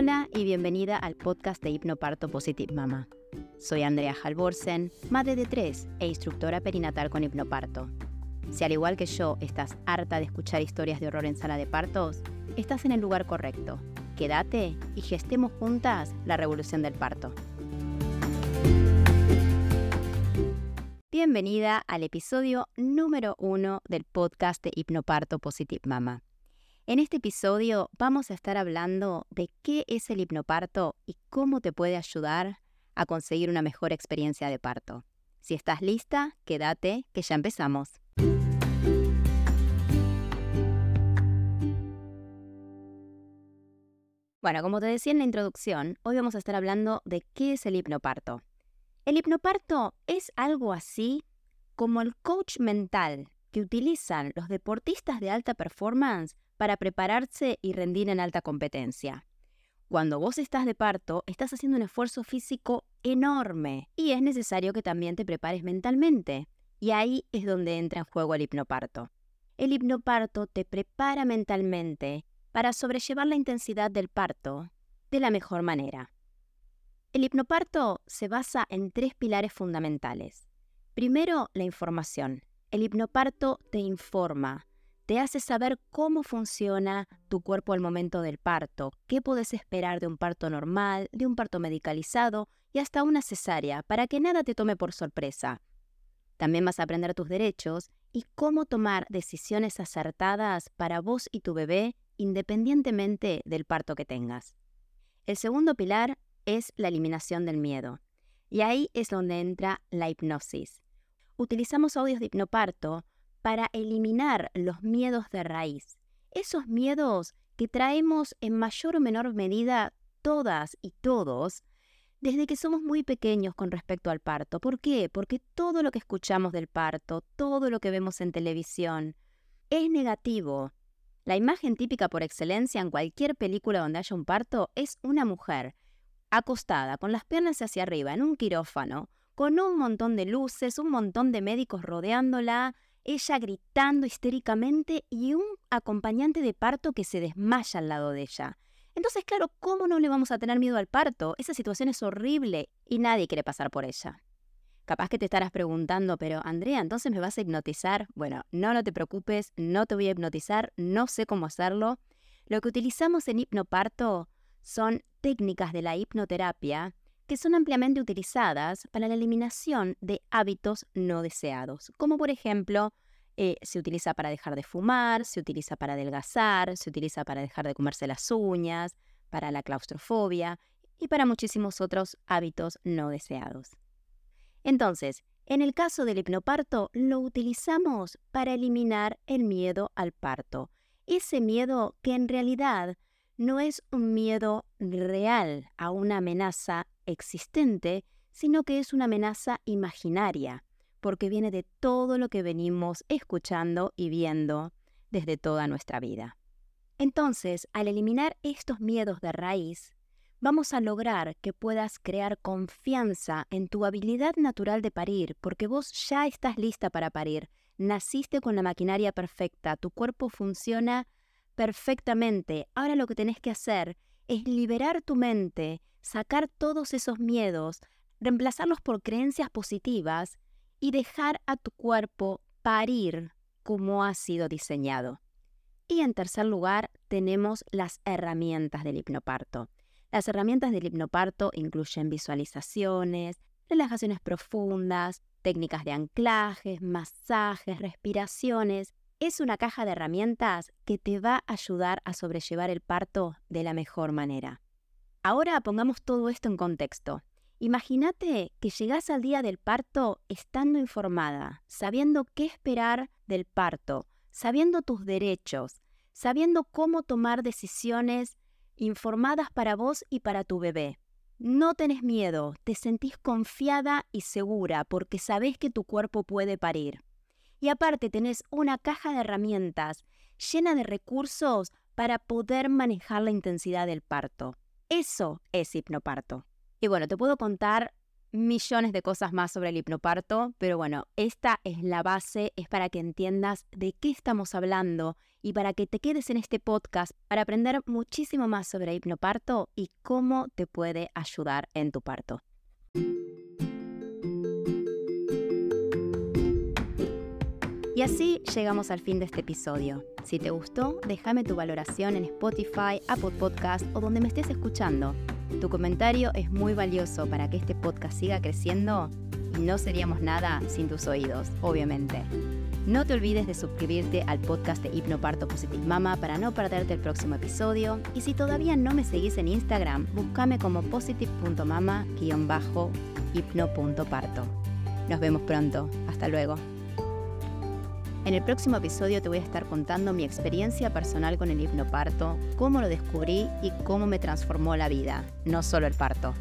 Hola y bienvenida al podcast de Hipnoparto Positive Mama. Soy Andrea Halvorsen, madre de tres e instructora perinatal con hipnoparto. Si al igual que yo estás harta de escuchar historias de horror en sala de partos, estás en el lugar correcto. Quédate y gestemos juntas la revolución del parto. Bienvenida al episodio número uno del podcast de Hipnoparto Positive Mama. En este episodio vamos a estar hablando de qué es el hipnoparto y cómo te puede ayudar a conseguir una mejor experiencia de parto. Si estás lista, quédate, que ya empezamos. Bueno, como te decía en la introducción, hoy vamos a estar hablando de qué es el hipnoparto. El hipnoparto es algo así como el coach mental que utilizan los deportistas de alta performance para prepararse y rendir en alta competencia. Cuando vos estás de parto, estás haciendo un esfuerzo físico enorme y es necesario que también te prepares mentalmente. Y ahí es donde entra en juego el hipnoparto. El hipnoparto te prepara mentalmente para sobrellevar la intensidad del parto de la mejor manera. El hipnoparto se basa en tres pilares fundamentales. Primero, la información. El hipnoparto te informa, te hace saber cómo funciona tu cuerpo al momento del parto, qué puedes esperar de un parto normal, de un parto medicalizado y hasta una cesárea, para que nada te tome por sorpresa. También vas a aprender tus derechos y cómo tomar decisiones acertadas para vos y tu bebé independientemente del parto que tengas. El segundo pilar es la eliminación del miedo. Y ahí es donde entra la hipnosis. Utilizamos audios de hipnoparto para eliminar los miedos de raíz. Esos miedos que traemos en mayor o menor medida todas y todos desde que somos muy pequeños con respecto al parto. ¿Por qué? Porque todo lo que escuchamos del parto, todo lo que vemos en televisión, es negativo. La imagen típica por excelencia en cualquier película donde haya un parto es una mujer acostada con las piernas hacia arriba en un quirófano, con un montón de luces, un montón de médicos rodeándola, ella gritando histéricamente y un acompañante de parto que se desmaya al lado de ella. Entonces, claro, ¿cómo no le vamos a tener miedo al parto? Esa situación es horrible y nadie quiere pasar por ella. Capaz que te estarás preguntando, pero Andrea, ¿entonces me vas a hipnotizar? Bueno, no, no te preocupes, no te voy a hipnotizar, no sé cómo hacerlo. Lo que utilizamos en hipnoparto son técnicas de la hipnoterapia que son ampliamente utilizadas para la eliminación de hábitos no deseados, como por ejemplo eh, se utiliza para dejar de fumar, se utiliza para adelgazar, se utiliza para dejar de comerse las uñas, para la claustrofobia y para muchísimos otros hábitos no deseados. Entonces, en el caso del hipnoparto, lo utilizamos para eliminar el miedo al parto, ese miedo que en realidad no es un miedo real a una amenaza existente, sino que es una amenaza imaginaria, porque viene de todo lo que venimos escuchando y viendo desde toda nuestra vida. Entonces, al eliminar estos miedos de raíz, vamos a lograr que puedas crear confianza en tu habilidad natural de parir, porque vos ya estás lista para parir, naciste con la maquinaria perfecta, tu cuerpo funciona perfectamente. Ahora lo que tenés que hacer es liberar tu mente sacar todos esos miedos, reemplazarlos por creencias positivas y dejar a tu cuerpo parir como ha sido diseñado. Y en tercer lugar, tenemos las herramientas del hipnoparto. Las herramientas del hipnoparto incluyen visualizaciones, relajaciones profundas, técnicas de anclajes, masajes, respiraciones. Es una caja de herramientas que te va a ayudar a sobrellevar el parto de la mejor manera. Ahora pongamos todo esto en contexto. Imagínate que llegás al día del parto estando informada, sabiendo qué esperar del parto, sabiendo tus derechos, sabiendo cómo tomar decisiones informadas para vos y para tu bebé. No tenés miedo, te sentís confiada y segura porque sabés que tu cuerpo puede parir. Y aparte tenés una caja de herramientas llena de recursos para poder manejar la intensidad del parto. Eso es hipnoparto. Y bueno, te puedo contar millones de cosas más sobre el hipnoparto, pero bueno, esta es la base, es para que entiendas de qué estamos hablando y para que te quedes en este podcast para aprender muchísimo más sobre hipnoparto y cómo te puede ayudar en tu parto. Y así llegamos al fin de este episodio. Si te gustó, déjame tu valoración en Spotify, Apple Podcast o donde me estés escuchando. Tu comentario es muy valioso para que este podcast siga creciendo y no seríamos nada sin tus oídos, obviamente. No te olvides de suscribirte al podcast de Hipnoparto Positive Mama para no perderte el próximo episodio. Y si todavía no me seguís en Instagram, búscame como positive.mama-hipno.parto. Nos vemos pronto. Hasta luego. En el próximo episodio te voy a estar contando mi experiencia personal con el hipnoparto, cómo lo descubrí y cómo me transformó la vida, no solo el parto.